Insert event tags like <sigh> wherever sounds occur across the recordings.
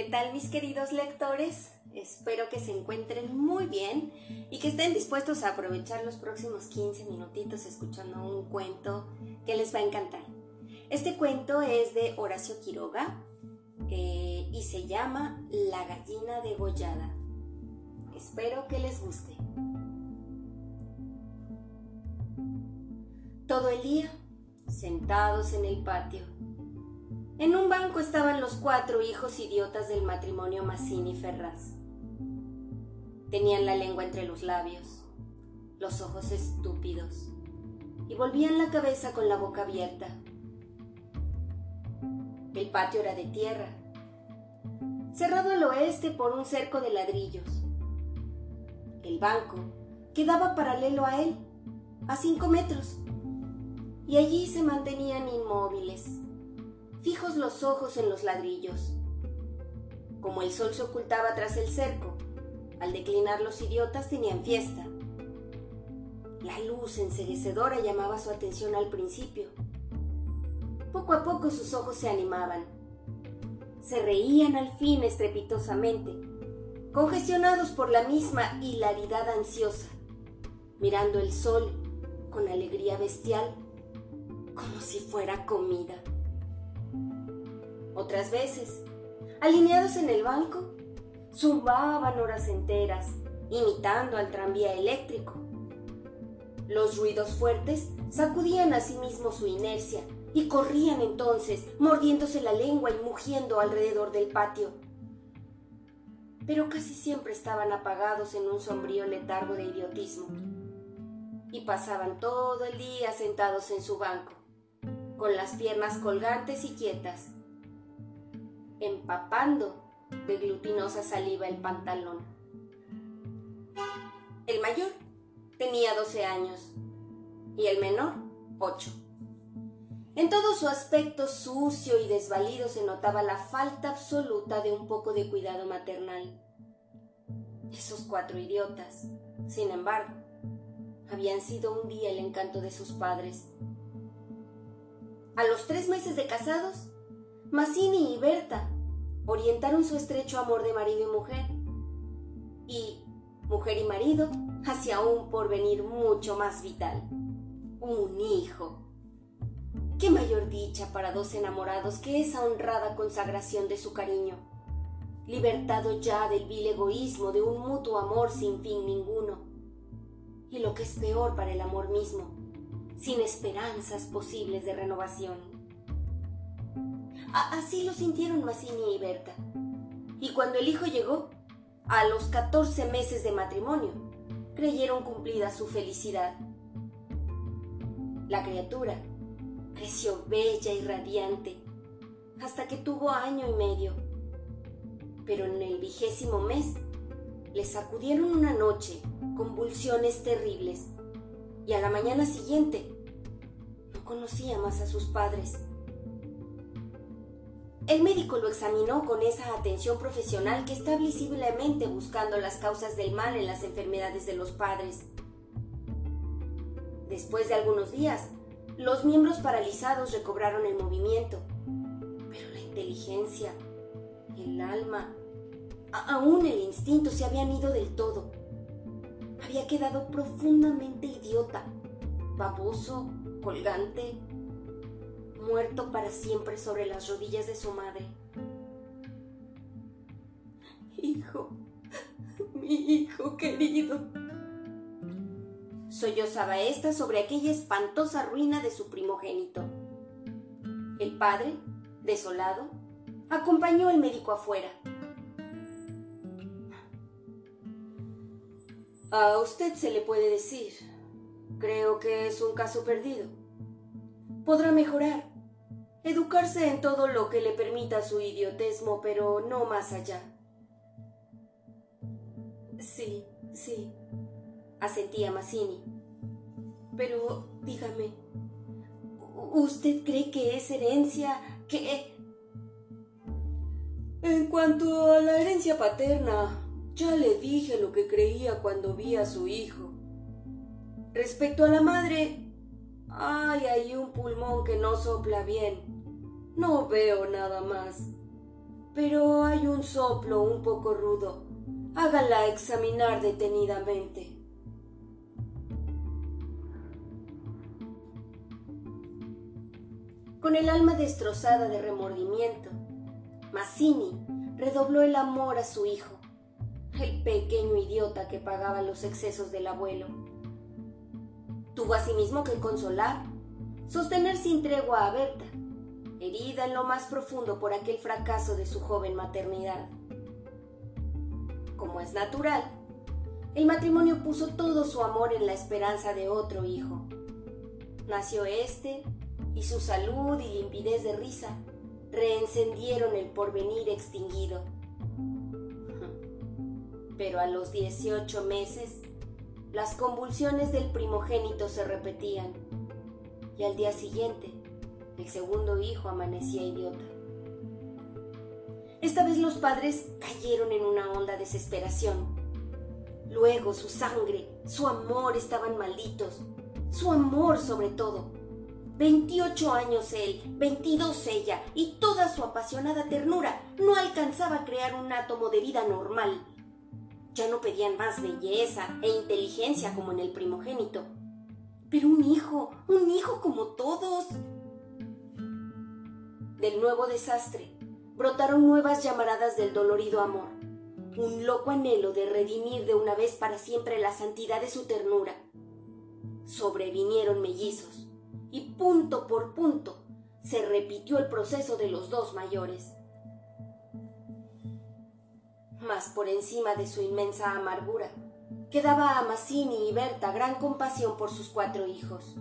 ¿Qué tal mis queridos lectores? Espero que se encuentren muy bien y que estén dispuestos a aprovechar los próximos 15 minutitos escuchando un cuento que les va a encantar. Este cuento es de Horacio Quiroga eh, y se llama La gallina degollada. Espero que les guste. Todo el día, sentados en el patio, en un banco estaban los cuatro hijos idiotas del matrimonio Massini Ferraz. Tenían la lengua entre los labios, los ojos estúpidos, y volvían la cabeza con la boca abierta. El patio era de tierra, cerrado al oeste por un cerco de ladrillos. El banco quedaba paralelo a él, a cinco metros, y allí se mantenían inmóviles fijos los ojos en los ladrillos. Como el sol se ocultaba tras el cerco, al declinar los idiotas tenían fiesta. La luz enseguecedora llamaba su atención al principio. Poco a poco sus ojos se animaban. Se reían al fin estrepitosamente, congestionados por la misma hilaridad ansiosa, mirando el sol con alegría bestial, como si fuera comida. Otras veces, alineados en el banco, zumbaban horas enteras, imitando al tranvía eléctrico. Los ruidos fuertes sacudían a sí mismo su inercia y corrían entonces, mordiéndose la lengua y mugiendo alrededor del patio. Pero casi siempre estaban apagados en un sombrío letargo de idiotismo y pasaban todo el día sentados en su banco, con las piernas colgantes y quietas, empapando de glutinosa saliva el pantalón. El mayor tenía 12 años y el menor 8. En todo su aspecto sucio y desvalido se notaba la falta absoluta de un poco de cuidado maternal. Esos cuatro idiotas, sin embargo, habían sido un día el encanto de sus padres. A los tres meses de casados, Mazzini y Berta orientaron su estrecho amor de marido y mujer y mujer y marido hacia un porvenir mucho más vital, un hijo. ¿Qué mayor dicha para dos enamorados que esa honrada consagración de su cariño, libertado ya del vil egoísmo de un mutuo amor sin fin ninguno? Y lo que es peor para el amor mismo, sin esperanzas posibles de renovación. Así lo sintieron Massini y Berta. Y cuando el hijo llegó, a los 14 meses de matrimonio, creyeron cumplida su felicidad. La criatura creció bella y radiante hasta que tuvo año y medio. Pero en el vigésimo mes le sacudieron una noche convulsiones terribles y a la mañana siguiente no conocía más a sus padres. El médico lo examinó con esa atención profesional que está visiblemente buscando las causas del mal en las enfermedades de los padres. Después de algunos días, los miembros paralizados recobraron el movimiento, pero la inteligencia, el alma, aún el instinto se habían ido del todo. Había quedado profundamente idiota, baboso, colgante, muerto para siempre sobre las rodillas de su madre. Hijo, mi hijo querido. Sollozaba ésta sobre aquella espantosa ruina de su primogénito. El padre, desolado, acompañó al médico afuera. A usted se le puede decir. Creo que es un caso perdido. Podrá mejorar educarse en todo lo que le permita su idiotesmo, pero no más allá. Sí, sí, asentía Mazzini. Pero dígame, ¿usted cree que es herencia? que... En cuanto a la herencia paterna, ya le dije lo que creía cuando vi a su hijo. Respecto a la madre, Ay, hay un pulmón que no sopla bien. No veo nada más. pero hay un soplo un poco rudo. Hágala examinar detenidamente. Con el alma destrozada de remordimiento, Mazzini redobló el amor a su hijo, el pequeño idiota que pagaba los excesos del abuelo. Tuvo asimismo que consolar, sostener sin tregua a Berta, herida en lo más profundo por aquel fracaso de su joven maternidad. Como es natural, el matrimonio puso todo su amor en la esperanza de otro hijo. Nació este y su salud y limpidez de risa reencendieron el porvenir extinguido. Pero a los 18 meses, las convulsiones del primogénito se repetían y al día siguiente el segundo hijo amanecía idiota. Esta vez los padres cayeron en una honda desesperación. Luego su sangre, su amor estaban malditos, su amor sobre todo. 28 años él, 22 ella, y toda su apasionada ternura no alcanzaba a crear un átomo de vida normal. Ya no pedían más belleza e inteligencia como en el primogénito. Pero un hijo, un hijo como todos del nuevo desastre, brotaron nuevas llamaradas del dolorido amor, un loco anhelo de redimir de una vez para siempre la santidad de su ternura. Sobrevinieron mellizos, y punto por punto se repitió el proceso de los dos mayores. Mas por encima de su inmensa amargura, quedaba a Mazzini y Berta gran compasión por sus cuatro hijos.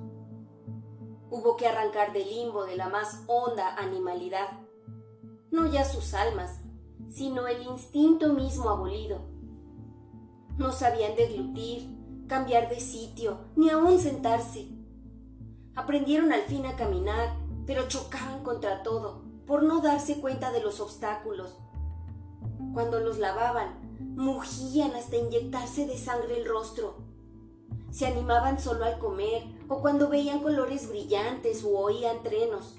Hubo que arrancar del limbo de la más honda animalidad, no ya sus almas, sino el instinto mismo abolido. No sabían deglutir, cambiar de sitio, ni aún sentarse. Aprendieron al fin a caminar, pero chocaban contra todo, por no darse cuenta de los obstáculos. Cuando los lavaban, mugían hasta inyectarse de sangre el rostro se animaban solo al comer o cuando veían colores brillantes o oían trenos.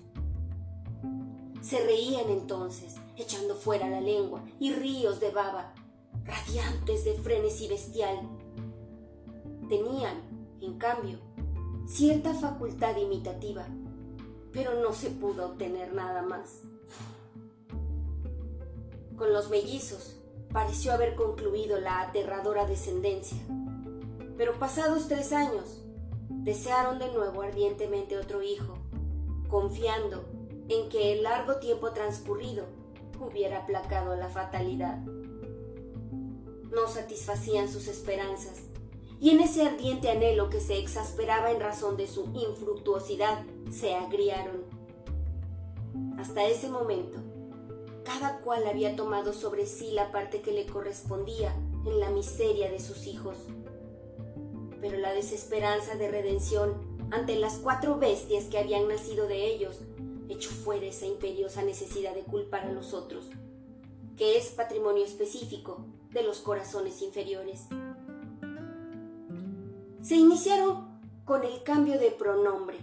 Se reían entonces, echando fuera la lengua y ríos de baba, radiantes de frenesí bestial. Tenían, en cambio, cierta facultad imitativa, pero no se pudo obtener nada más. Con los mellizos pareció haber concluido la aterradora descendencia pero pasados tres años, desearon de nuevo ardientemente otro hijo, confiando en que el largo tiempo transcurrido hubiera aplacado la fatalidad. No satisfacían sus esperanzas, y en ese ardiente anhelo que se exasperaba en razón de su infructuosidad, se agriaron. Hasta ese momento, cada cual había tomado sobre sí la parte que le correspondía en la miseria de sus hijos pero la desesperanza de redención ante las cuatro bestias que habían nacido de ellos echó fuera esa imperiosa necesidad de culpar a los otros, que es patrimonio específico de los corazones inferiores. Se iniciaron con el cambio de pronombre,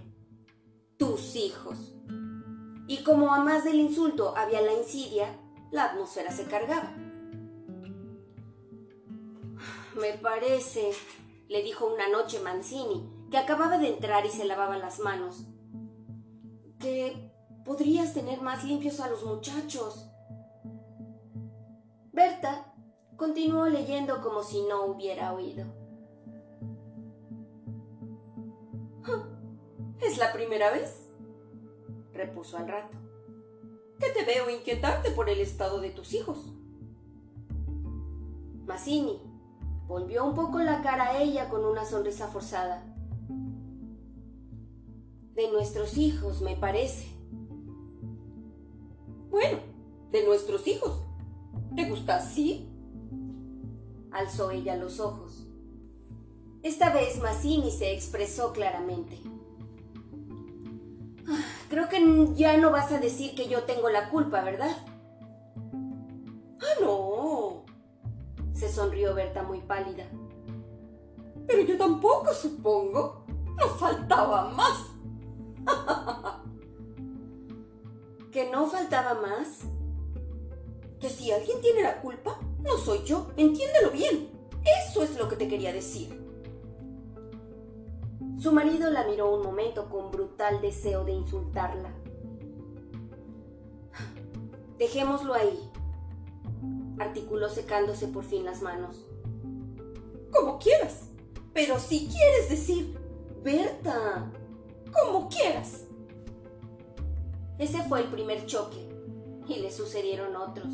tus hijos. Y como a más del insulto había la insidia, la atmósfera se cargaba. <sighs> Me parece, le dijo una noche Mancini, que acababa de entrar y se lavaba las manos. Que podrías tener más limpios a los muchachos. Berta continuó leyendo como si no hubiera oído. <laughs> ¿Es la primera vez? Repuso al rato. Que te veo inquietarte por el estado de tus hijos. Mazzini Volvió un poco la cara a ella con una sonrisa forzada. De nuestros hijos, me parece. Bueno, de nuestros hijos. ¿Te gusta así? Alzó ella los ojos. Esta vez Mazzini se expresó claramente. <gasps> Creo que ya no vas a decir que yo tengo la culpa, ¿verdad? Ah, no, se sonrió Berta muy pálida. Pero yo tampoco, supongo. No faltaba más. <laughs> ¿Que no faltaba más? que si alguien tiene la culpa, no soy yo, entiéndelo bien. Eso es lo que te quería decir. Su marido la miró un momento con brutal deseo de insultarla. Dejémoslo ahí, articuló secándose por fin las manos. Como quieras, pero si quieres decir, Berta, como quieras. Ese fue el primer choque y le sucedieron otros.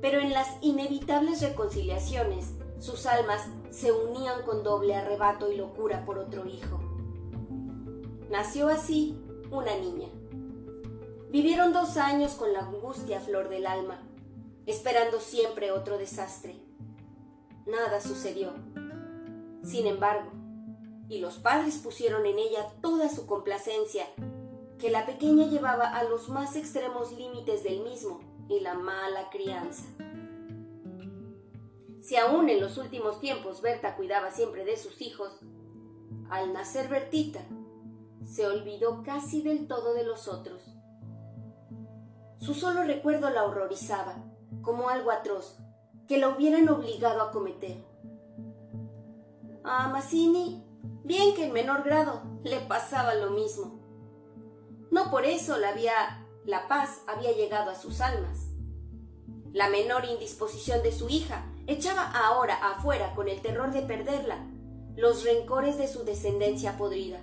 Pero en las inevitables reconciliaciones, sus almas se unían con doble arrebato y locura por otro hijo. Nació así una niña. Vivieron dos años con la angustia flor del alma, esperando siempre otro desastre. Nada sucedió. Sin embargo, y los padres pusieron en ella toda su complacencia, que la pequeña llevaba a los más extremos límites del mismo y la mala crianza. Si aún en los últimos tiempos Berta cuidaba siempre de sus hijos, al nacer Bertita, se olvidó casi del todo de los otros. Su solo recuerdo la horrorizaba, como algo atroz, que la hubieran obligado a cometer. A Mazzini, bien que en menor grado, le pasaba lo mismo. No por eso la, la paz había llegado a sus almas. La menor indisposición de su hija echaba ahora afuera con el terror de perderla los rencores de su descendencia podrida.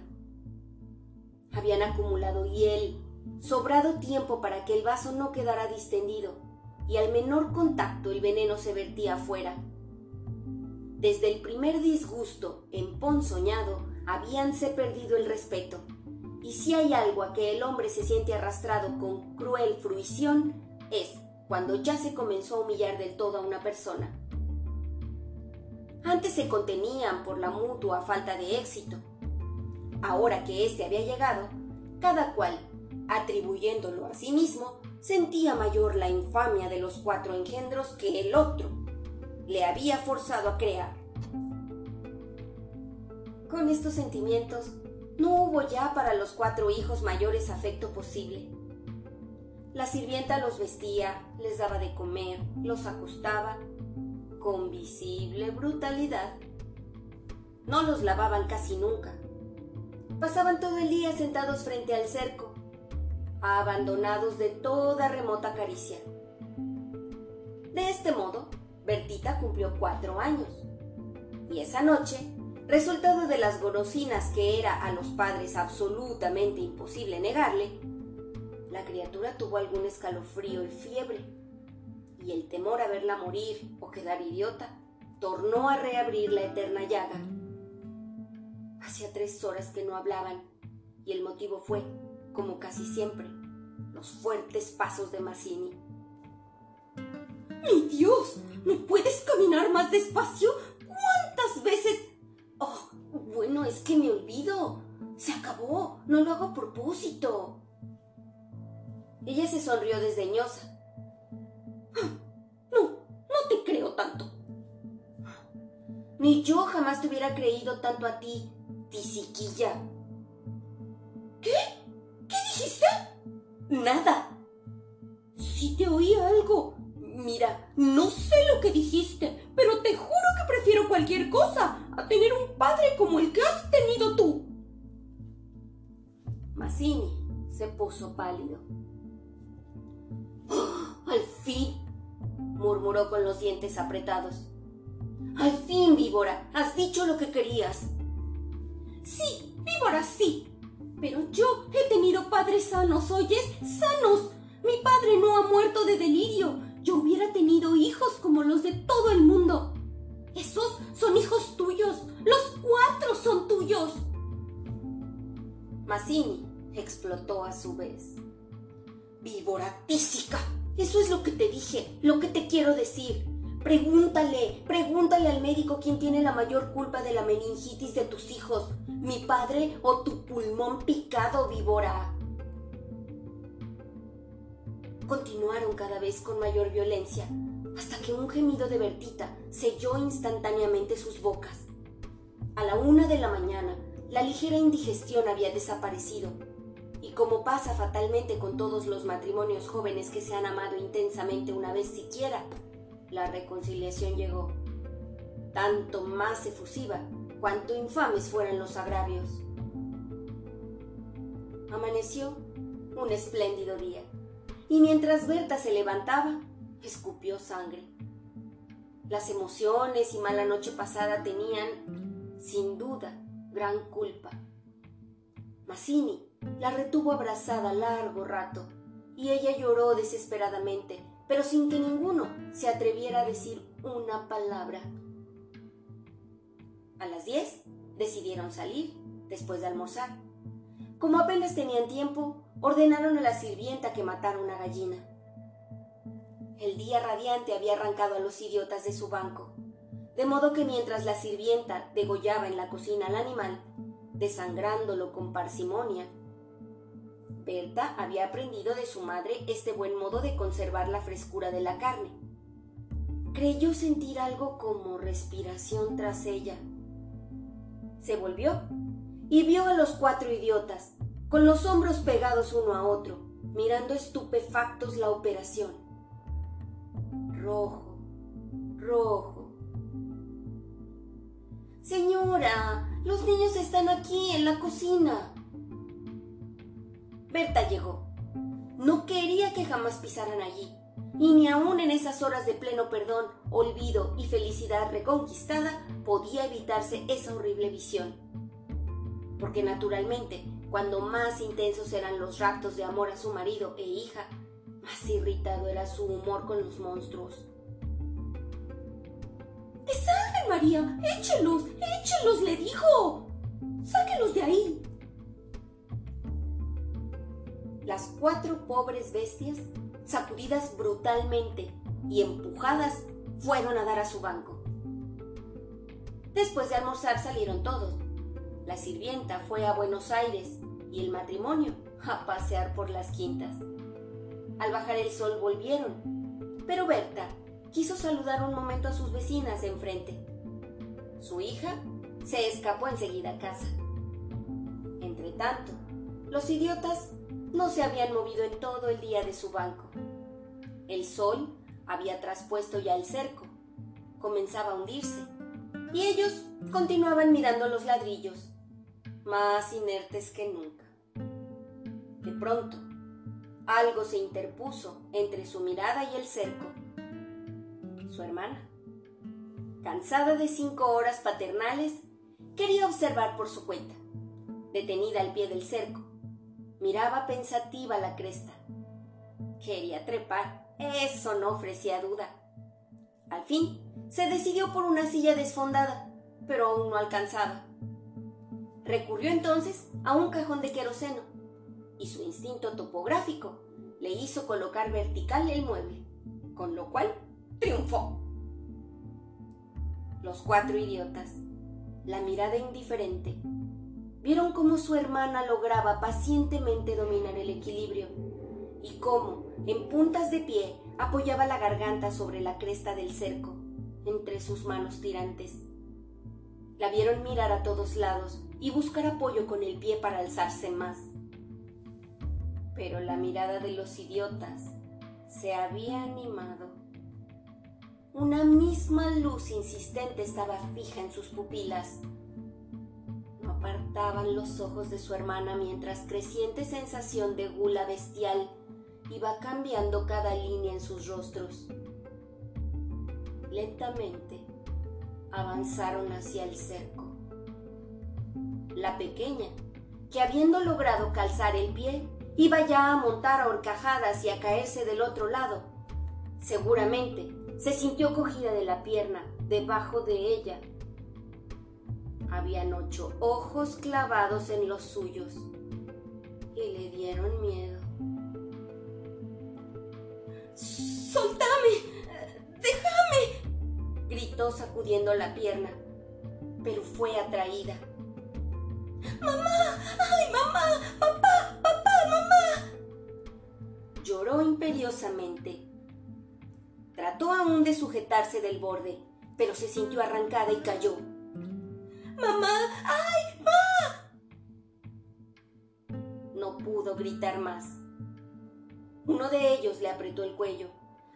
Habían acumulado hiel, sobrado tiempo para que el vaso no quedara distendido, y al menor contacto el veneno se vertía afuera. Desde el primer disgusto, en soñado, habíanse perdido el respeto, y si hay algo a que el hombre se siente arrastrado con cruel fruición, es cuando ya se comenzó a humillar del todo a una persona. Antes se contenían por la mutua falta de éxito. Ahora que éste había llegado, cada cual, atribuyéndolo a sí mismo, sentía mayor la infamia de los cuatro engendros que el otro le había forzado a crear. Con estos sentimientos, no hubo ya para los cuatro hijos mayores afecto posible. La sirvienta los vestía, les daba de comer, los acostaba con visible brutalidad. No los lavaban casi nunca. Pasaban todo el día sentados frente al cerco, abandonados de toda remota caricia. De este modo, Bertita cumplió cuatro años. Y esa noche, resultado de las golosinas que era a los padres absolutamente imposible negarle, la criatura tuvo algún escalofrío y fiebre y el temor a verla morir o quedar idiota tornó a reabrir la eterna llaga. Hacía tres horas que no hablaban y el motivo fue, como casi siempre, los fuertes pasos de Mazzini. ¡Mi Dios! ¿No puedes caminar más despacio? ¿Cuántas veces? Oh, bueno, es que me olvido. Se acabó. No lo hago a propósito. Ella se sonrió desdeñosa Ni yo jamás te hubiera creído tanto a ti, tisiquilla. ¿Qué? ¿Qué dijiste? Nada. Sí te oí algo. Mira, no sé lo que dijiste, pero te juro que prefiero cualquier cosa a tener un padre como el que has tenido tú. Mazzini se puso pálido. ¡Ah! al fin murmuró con los dientes apretados. Al fin, víbora, has dicho lo que querías. Sí, víbora, sí. Pero yo he tenido padres sanos, ¿oyes? Sanos. Mi padre no ha muerto de delirio. Yo hubiera tenido hijos como los de todo el mundo. Esos son hijos tuyos. Los cuatro son tuyos. Mazzini explotó a su vez. Víbora tísica, eso es lo que te dije, lo que te quiero decir. Pregúntale, pregúntale al médico quién tiene la mayor culpa de la meningitis de tus hijos, mi padre o tu pulmón picado, víbora. Continuaron cada vez con mayor violencia, hasta que un gemido de Bertita selló instantáneamente sus bocas. A la una de la mañana, la ligera indigestión había desaparecido, y como pasa fatalmente con todos los matrimonios jóvenes que se han amado intensamente una vez siquiera, la reconciliación llegó. Tanto más efusiva cuanto infames fueran los agravios. Amaneció un espléndido día, y mientras Berta se levantaba, escupió sangre. Las emociones y mala noche pasada tenían, sin duda, gran culpa. Mazzini la retuvo abrazada largo rato, y ella lloró desesperadamente, pero sin que ninguno se atreviera a decir una palabra. A las diez decidieron salir, después de almorzar. Como apenas tenían tiempo, ordenaron a la sirvienta que matara una gallina. El día radiante había arrancado a los idiotas de su banco, de modo que mientras la sirvienta degollaba en la cocina al animal, desangrándolo con parsimonia, Berta había aprendido de su madre este buen modo de conservar la frescura de la carne. Creyó sentir algo como respiración tras ella. Se volvió y vio a los cuatro idiotas, con los hombros pegados uno a otro, mirando estupefactos la operación. Rojo, rojo. Señora, los niños están aquí en la cocina. Berta llegó. No quería que jamás pisaran allí, y ni aun en esas horas de pleno perdón, olvido y felicidad reconquistada podía evitarse esa horrible visión. Porque naturalmente, cuando más intensos eran los raptos de amor a su marido e hija, más irritado era su humor con los monstruos. ¡Desangre, María! ¡Échelos! ¡Échelos! le dijo. Cuatro pobres bestias, sacudidas brutalmente y empujadas, fueron a dar a su banco. Después de almorzar salieron todos. La sirvienta fue a Buenos Aires y el matrimonio a pasear por las quintas. Al bajar el sol volvieron, pero Berta quiso saludar un momento a sus vecinas de enfrente. Su hija se escapó enseguida a casa. Entretanto, los idiotas no se habían movido en todo el día de su banco. El sol había traspuesto ya el cerco, comenzaba a hundirse, y ellos continuaban mirando los ladrillos, más inertes que nunca. De pronto, algo se interpuso entre su mirada y el cerco. Su hermana, cansada de cinco horas paternales, quería observar por su cuenta, detenida al pie del cerco, Miraba pensativa la cresta. Quería trepar, eso no ofrecía duda. Al fin, se decidió por una silla desfondada, pero aún no alcanzaba. Recurrió entonces a un cajón de queroseno, y su instinto topográfico le hizo colocar vertical el mueble, con lo cual triunfó. Los cuatro idiotas, la mirada indiferente, vieron cómo su hermana lograba pacientemente dominar el equilibrio y cómo, en puntas de pie, apoyaba la garganta sobre la cresta del cerco, entre sus manos tirantes. La vieron mirar a todos lados y buscar apoyo con el pie para alzarse más. Pero la mirada de los idiotas se había animado. Una misma luz insistente estaba fija en sus pupilas apartaban los ojos de su hermana mientras creciente sensación de gula bestial iba cambiando cada línea en sus rostros. Lentamente avanzaron hacia el cerco. La pequeña, que habiendo logrado calzar el pie, iba ya a montar a horcajadas y a caerse del otro lado. Seguramente se sintió cogida de la pierna debajo de ella habían ocho ojos clavados en los suyos y le dieron miedo. ¡Soltame! ¡Déjame! gritó sacudiendo la pierna, pero fue atraída. ¡Mamá! ¡Ay, mamá! ¡Papá! ¡Papá! ¡Mamá! Lloró imperiosamente. Trató aún de sujetarse del borde, pero se sintió arrancada y cayó ¡Mamá! ¡Ay, ma! No pudo gritar más. Uno de ellos le apretó el cuello,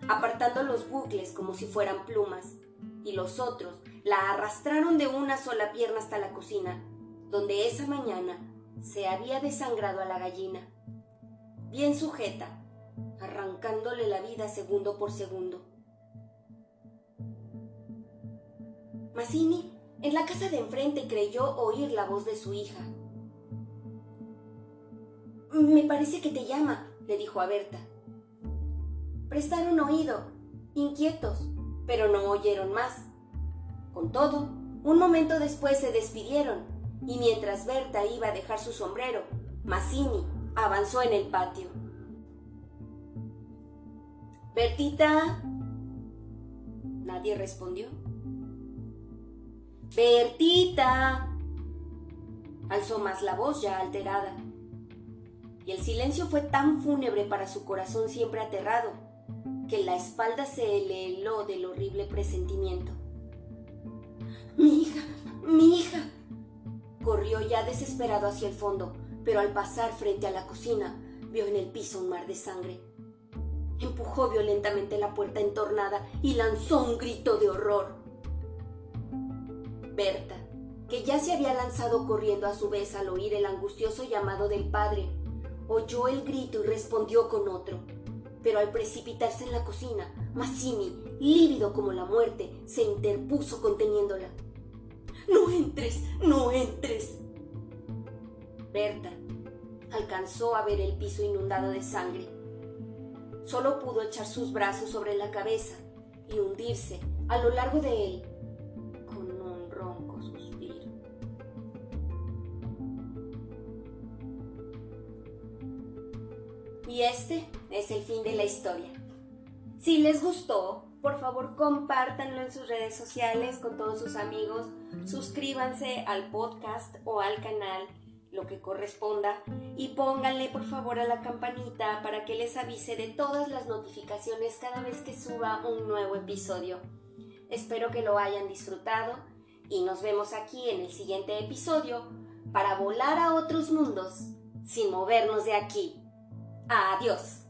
apartando los bucles como si fueran plumas, y los otros la arrastraron de una sola pierna hasta la cocina, donde esa mañana se había desangrado a la gallina, bien sujeta, arrancándole la vida segundo por segundo. Mazzini, en la casa de enfrente, creyó oír la voz de su hija. Me parece que te llama, le dijo a Berta. Prestaron oído, inquietos, pero no oyeron más. Con todo, un momento después se despidieron, y mientras Berta iba a dejar su sombrero, Mazzini avanzó en el patio. Bertita. Nadie respondió. Bertita. Alzó más la voz ya alterada. Y el silencio fue tan fúnebre para su corazón siempre aterrado, que la espalda se le heló del horrible presentimiento. Mi hija, mi hija. Corrió ya desesperado hacia el fondo, pero al pasar frente a la cocina vio en el piso un mar de sangre. Empujó violentamente la puerta entornada y lanzó un grito de horror. Berta, que ya se había lanzado corriendo a su vez al oír el angustioso llamado del padre, oyó el grito y respondió con otro. Pero al precipitarse en la cocina, Mazzini, lívido como la muerte, se interpuso conteniéndola. No entres, no entres. Berta alcanzó a ver el piso inundado de sangre. Solo pudo echar sus brazos sobre la cabeza y hundirse a lo largo de él Y este es el fin de la historia. Si les gustó, por favor compártanlo en sus redes sociales con todos sus amigos, suscríbanse al podcast o al canal, lo que corresponda, y pónganle por favor a la campanita para que les avise de todas las notificaciones cada vez que suba un nuevo episodio. Espero que lo hayan disfrutado y nos vemos aquí en el siguiente episodio para volar a otros mundos sin movernos de aquí. Adiós.